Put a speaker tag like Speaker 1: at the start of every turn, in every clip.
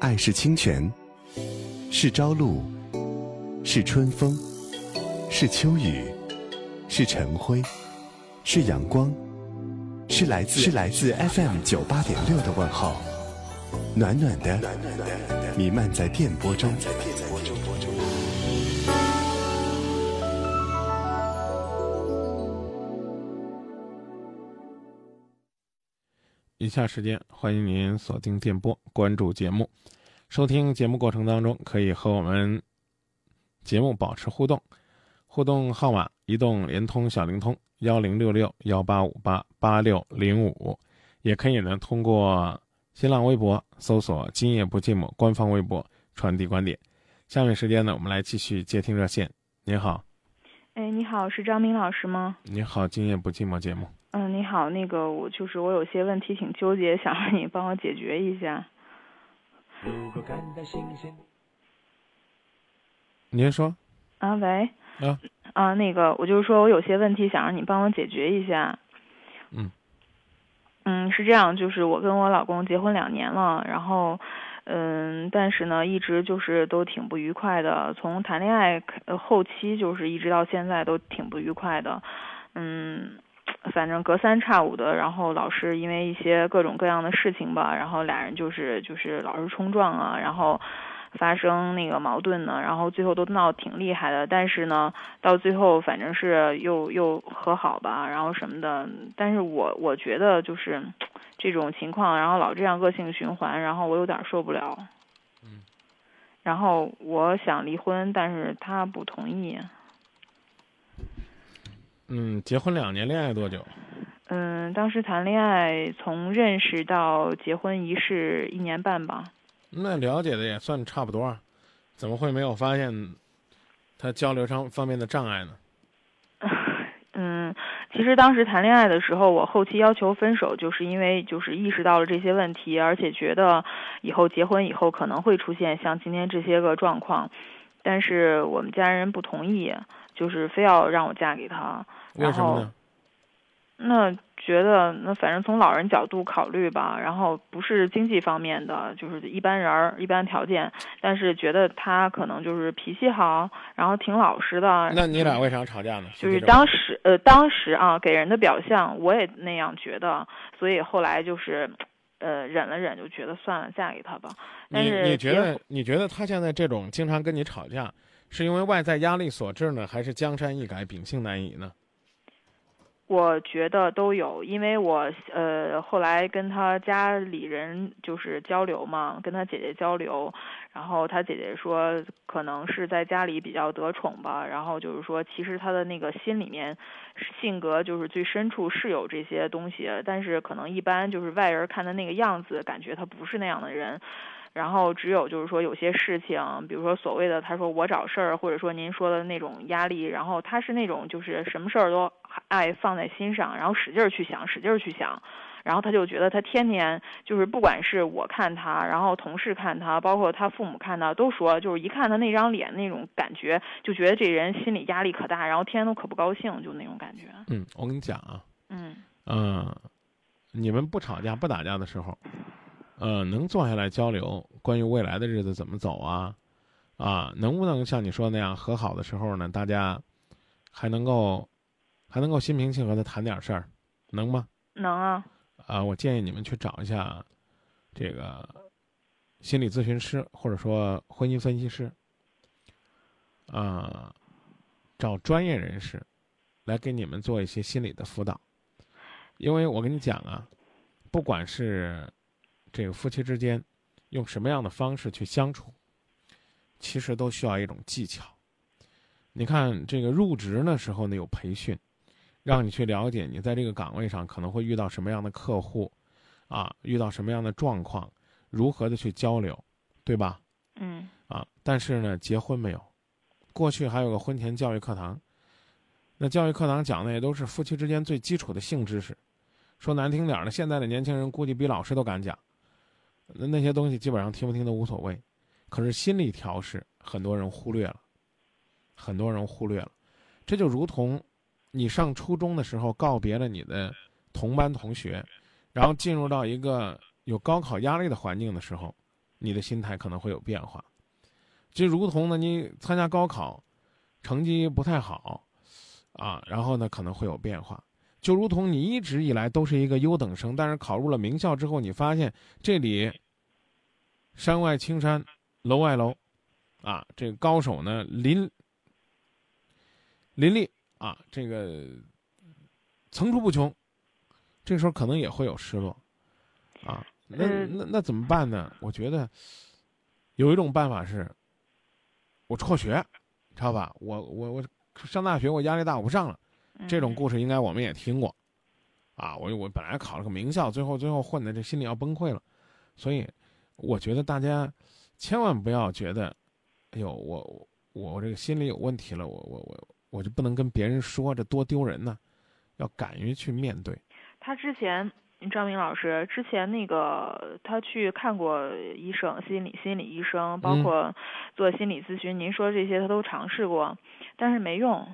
Speaker 1: 爱是清泉，是朝露，是春风，是秋雨，是晨辉，是阳光，是来自是来自 FM 九八点六的问候，暖暖的，弥漫在电波中。
Speaker 2: 以下时间，欢迎您锁定电波，关注节目。收听节目过程当中，可以和我们节目保持互动。互动号码：移动、联通、小灵通幺零六六幺八五八八六零五，也可以呢通过新浪微博搜索“今夜不寂寞”官方微博传递观点。下面时间呢，我们来继续接听热线。您好，
Speaker 3: 哎，你好，是张明老师吗？
Speaker 2: 你好，今夜不寂寞节目。
Speaker 3: 嗯，你好，那个我就是我有些问题挺纠结，想让你帮我解决一下。
Speaker 2: 您说。
Speaker 3: 啊，喂。
Speaker 2: 啊。
Speaker 3: 啊，那个我就是说我有些问题想让你帮我解决一下。
Speaker 2: 嗯。
Speaker 3: 嗯，是这样，就是我跟我老公结婚两年了，然后，嗯，但是呢，一直就是都挺不愉快的，从谈恋爱后期就是一直到现在都挺不愉快的，嗯。反正隔三差五的，然后老是因为一些各种各样的事情吧，然后俩人就是就是老是冲撞啊，然后发生那个矛盾呢，然后最后都闹挺厉害的。但是呢，到最后反正是又又和好吧，然后什么的。但是我我觉得就是这种情况，然后老这样恶性循环，然后我有点受不了。
Speaker 2: 嗯。
Speaker 3: 然后我想离婚，但是他不同意。
Speaker 2: 嗯，结婚两年，恋爱多久？
Speaker 3: 嗯，当时谈恋爱从认识到结婚仪式一年半吧。
Speaker 2: 那了解的也算差不多，怎么会没有发现他交流上方面的障碍呢？
Speaker 3: 嗯，其实当时谈恋爱的时候，我后期要求分手，就是因为就是意识到了这些问题，而且觉得以后结婚以后可能会出现像今天这些个状况，但是我们家人不同意，就是非要让我嫁给他。
Speaker 2: 为什么呢？
Speaker 3: 那觉得那反正从老人角度考虑吧，然后不是经济方面的，就是一般人儿一般条件，但是觉得他可能就是脾气好，然后挺老实的。
Speaker 2: 那你俩为啥吵架呢？
Speaker 3: 就是当时呃当时啊给人的表象我也那样觉得，所以后来就是呃忍了忍，就觉得算了，嫁给他吧。
Speaker 2: 你你觉得你觉得他现在这种经常跟你吵架，是因为外在压力所致呢，还是江山易改，秉性难移呢？
Speaker 3: 我觉得都有，因为我呃后来跟他家里人就是交流嘛，跟他姐姐交流，然后他姐姐说可能是在家里比较得宠吧，然后就是说其实他的那个心里面性格就是最深处是有这些东西，但是可能一般就是外人看的那个样子，感觉他不是那样的人。然后只有就是说有些事情，比如说所谓的他说我找事儿，或者说您说的那种压力，然后他是那种就是什么事儿都爱放在心上，然后使劲儿去想，使劲儿去想，然后他就觉得他天天就是不管是我看他，然后同事看他，包括他父母看他，都说就是一看他那张脸那种感觉，就觉得这人心里压力可大，然后天天都可不高兴，就那种感觉。
Speaker 2: 嗯，我跟你讲啊，
Speaker 3: 嗯
Speaker 2: 嗯，你们不吵架不打架的时候。呃，能坐下来交流关于未来的日子怎么走啊？啊，能不能像你说那样和好的时候呢？大家还能够还能够心平气和的谈点事儿，能吗？
Speaker 3: 能啊。
Speaker 2: 啊，我建议你们去找一下这个心理咨询师或者说婚姻分析师，啊，找专业人士来给你们做一些心理的辅导，因为我跟你讲啊，不管是。这个夫妻之间用什么样的方式去相处，其实都需要一种技巧。你看，这个入职的时候呢有培训，让你去了解你在这个岗位上可能会遇到什么样的客户，啊，遇到什么样的状况，如何的去交流，对吧？
Speaker 3: 嗯。
Speaker 2: 啊，但是呢，结婚没有，过去还有个婚前教育课堂，那教育课堂讲的也都是夫妻之间最基础的性知识。说难听点儿的，现在的年轻人估计比老师都敢讲。那那些东西基本上听不听都无所谓，可是心理调试很多人忽略了，很多人忽略了，这就如同你上初中的时候告别了你的同班同学，然后进入到一个有高考压力的环境的时候，你的心态可能会有变化。就如同呢，你参加高考，成绩不太好，啊，然后呢可能会有变化。就如同你一直以来都是一个优等生，但是考入了名校之后，你发现这里山外青山，楼外楼，啊，这个高手呢林林立啊，这个层出不穷，这时候可能也会有失落，啊，那那那怎么办呢？我觉得有一种办法是，我辍学，知道吧？我我我上大学，我压力大，我不上了。这种故事应该我们也听过，啊，我我本来考了个名校，最后最后混的这心里要崩溃了，所以我觉得大家千万不要觉得，哎呦，我我我这个心理有问题了，我我我我就不能跟别人说，这多丢人呢，要敢于去面对。
Speaker 3: 他之前。张明老师之前那个，他去看过医生，心理心理医生，包括做心理咨询。您说这些他都尝试过，但是没用，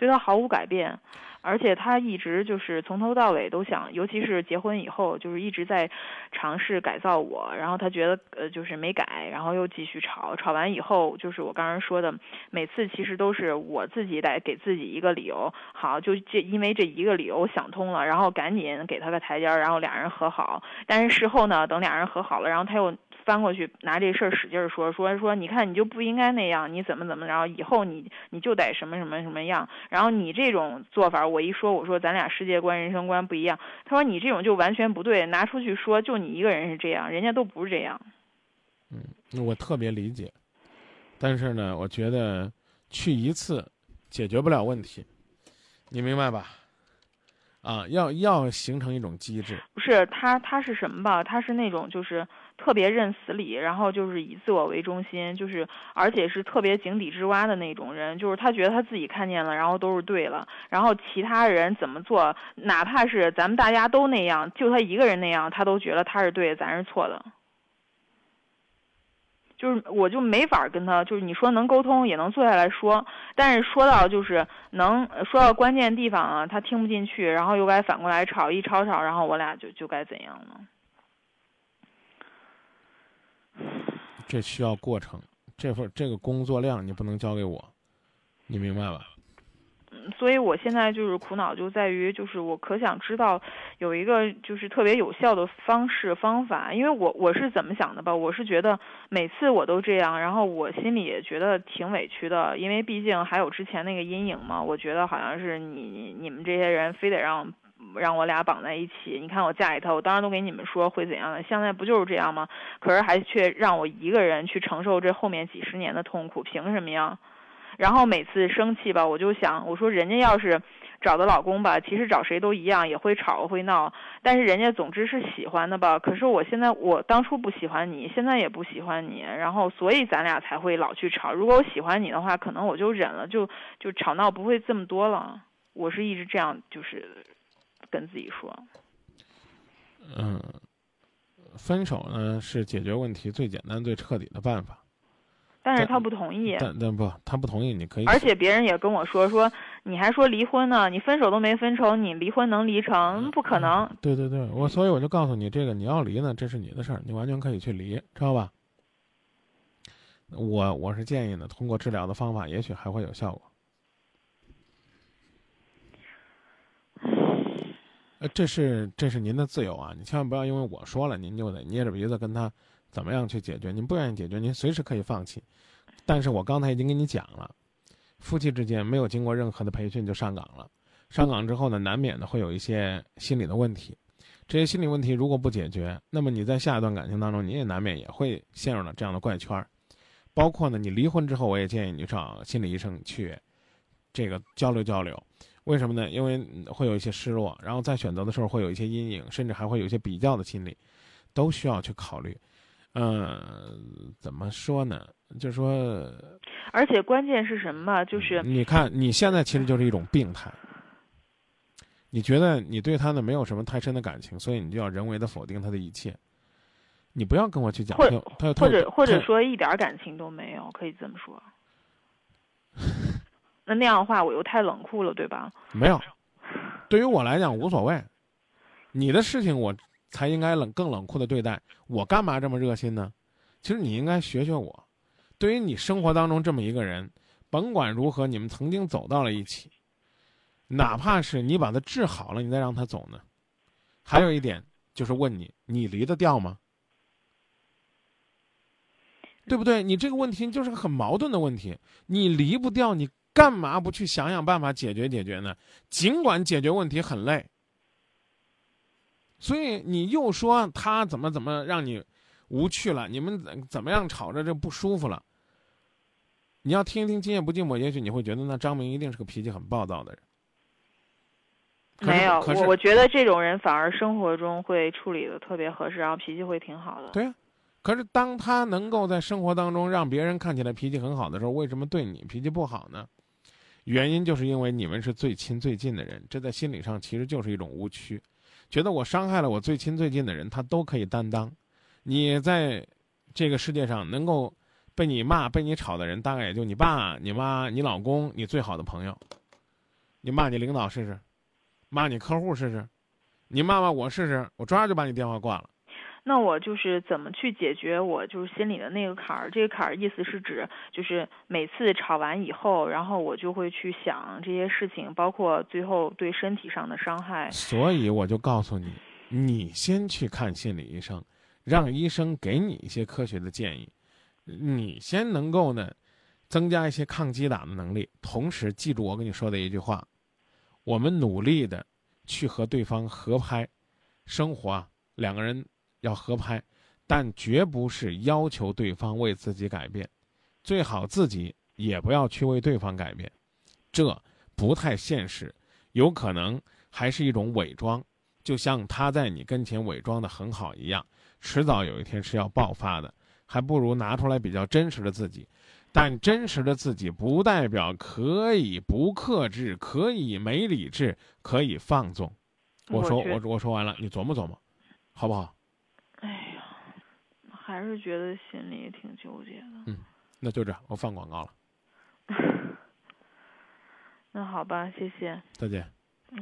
Speaker 3: 对他毫无改变。而且他一直就是从头到尾都想，尤其是结婚以后，就是一直在尝试改造我。然后他觉得呃就是没改，然后又继续吵。吵完以后，就是我刚才说的，每次其实都是我自己得给自己一个理由。好，就这因为这一个理由想通了，然后赶紧给他个台阶儿，然后俩人和好。但是事后呢，等俩人和好了，然后他又。翻过去拿这事儿使劲说说说，你看你就不应该那样，你怎么怎么着，以后你你就得什么什么什么样。然后你这种做法，我一说我说咱俩世界观、人生观不一样，他说你这种就完全不对，拿出去说就你一个人是这样，人家都不是这样。
Speaker 2: 嗯，我特别理解，但是呢，我觉得去一次解决不了问题，你明白吧？啊，要要形成一种机制。
Speaker 3: 不是他，他是什么吧？他是那种就是特别认死理，然后就是以自我为中心，就是而且是特别井底之蛙的那种人。就是他觉得他自己看见了，然后都是对了，然后其他人怎么做，哪怕是咱们大家都那样，就他一个人那样，他都觉得他是对，咱是错的。就是我就没法跟他，就是你说能沟通也能坐下来说，但是说到就是能说到关键地方啊，他听不进去，然后又该反过来吵，一吵吵，然后我俩就就该怎样呢？
Speaker 2: 这需要过程，这份这个工作量你不能交给我，你明白吧？
Speaker 3: 所以我现在就是苦恼，就在于就是我可想知道有一个就是特别有效的方式方法，因为我我是怎么想的吧？我是觉得每次我都这样，然后我心里也觉得挺委屈的，因为毕竟还有之前那个阴影嘛。我觉得好像是你你们这些人非得让让我俩绑在一起。你看我嫁给他，我当然都给你们说会怎样的，现在不就是这样吗？可是还却让我一个人去承受这后面几十年的痛苦，凭什么呀？然后每次生气吧，我就想，我说人家要是找的老公吧，其实找谁都一样，也会吵会闹，但是人家总之是喜欢的吧。可是我现在我当初不喜欢你，现在也不喜欢你，然后所以咱俩才会老去吵。如果我喜欢你的话，可能我就忍了，就就吵闹不会这么多了。我是一直这样，就是跟自己说。
Speaker 2: 嗯，分手呢是解决问题最简单、最彻底的办法。
Speaker 3: 但是他不同意，
Speaker 2: 但但不，他不同意，你可以。
Speaker 3: 而且别人也跟我说说，你还说离婚呢？你分手都没分成，你离婚能离成？不可能。
Speaker 2: 对对对，我所以我就告诉你，这个你要离呢，这是你的事儿，你完全可以去离，知道吧？我我是建议呢，通过治疗的方法，也许还会有效果。呃，这是这是您的自由啊，你千万不要因为我说了，您就得捏着鼻子跟他。怎么样去解决？您不愿意解决，您随时可以放弃。但是我刚才已经跟你讲了，夫妻之间没有经过任何的培训就上岗了，上岗之后呢，难免的会有一些心理的问题。这些心理问题如果不解决，那么你在下一段感情当中，你也难免也会陷入了这样的怪圈儿。包括呢，你离婚之后，我也建议你找心理医生去这个交流交流。为什么呢？因为会有一些失落，然后在选择的时候会有一些阴影，甚至还会有一些比较的心理，都需要去考虑。嗯，怎么说呢？就说，
Speaker 3: 而且关键是什么？就是
Speaker 2: 你看，你现在其实就是一种病态。你觉得你对他呢没有什么太深的感情，所以你就要人为的否定他的一切。你不要跟我去讲，
Speaker 3: 他
Speaker 2: 他
Speaker 3: 或者或者说一点感情都没有，可以这么说。那那样的话，我又太冷酷了，对吧？
Speaker 2: 没有，对于我来讲无所谓。你的事情我。才应该冷更冷酷的对待我，干嘛这么热心呢？其实你应该学学我。对于你生活当中这么一个人，甭管如何，你们曾经走到了一起，哪怕是你把他治好了，你再让他走呢？还有一点就是问你，你离得掉吗？对不对？你这个问题就是个很矛盾的问题。你离不掉，你干嘛不去想想办法解决解决呢？尽管解决问题很累，所以你又说他怎么怎么让你无趣了？你们怎怎么样吵着这不舒服了？你要听一听《今夜不寂寞》，也许你会觉得那张明一定是个脾气很暴躁的人。
Speaker 3: 没有，我我觉得这种人反而生活中会处理的特别合适，然后脾气会挺好的。
Speaker 2: 对呀、可是当他能够在生活当中让别人看起来脾气很好的时候，为什么对你脾气不好呢？原因就是因为你们是最亲最近的人，这在心理上其实就是一种误区，觉得我伤害了我最亲最近的人，他都可以担当。你在这个世界上能够被你骂、被你吵的人，大概也就你爸、你妈、你老公、你最好的朋友。你骂你领导试试，骂你客户试试，你骂骂我试试，我抓就把你电话挂了。
Speaker 3: 那我就是怎么去解决我就是心里的那个坎儿？这个坎儿意思是指就是每次吵完以后，然后我就会去想这些事情，包括最后对身体上的伤害。
Speaker 2: 所以我就告诉你，你先去看心理医生，让医生给你一些科学的建议，你先能够呢增加一些抗击打的能力，同时记住我跟你说的一句话：我们努力的去和对方合拍，生活啊，两个人要合拍，但绝不是要求对方为自己改变，最好自己也不要去为对方改变，这不太现实，有可能还是一种伪装，就像他在你跟前伪装的很好一样，迟早有一天是要爆发的，还不如拿出来比较真实的自己。但真实的自己不代表可以不克制，可以没理智，可以放纵。我说我我说完了，你琢磨琢磨，好不好？
Speaker 3: 还是觉得心里挺纠结的。
Speaker 2: 嗯那就这样，我放广告了，
Speaker 3: 那好吧，谢谢。
Speaker 2: 再见。
Speaker 3: 嗯。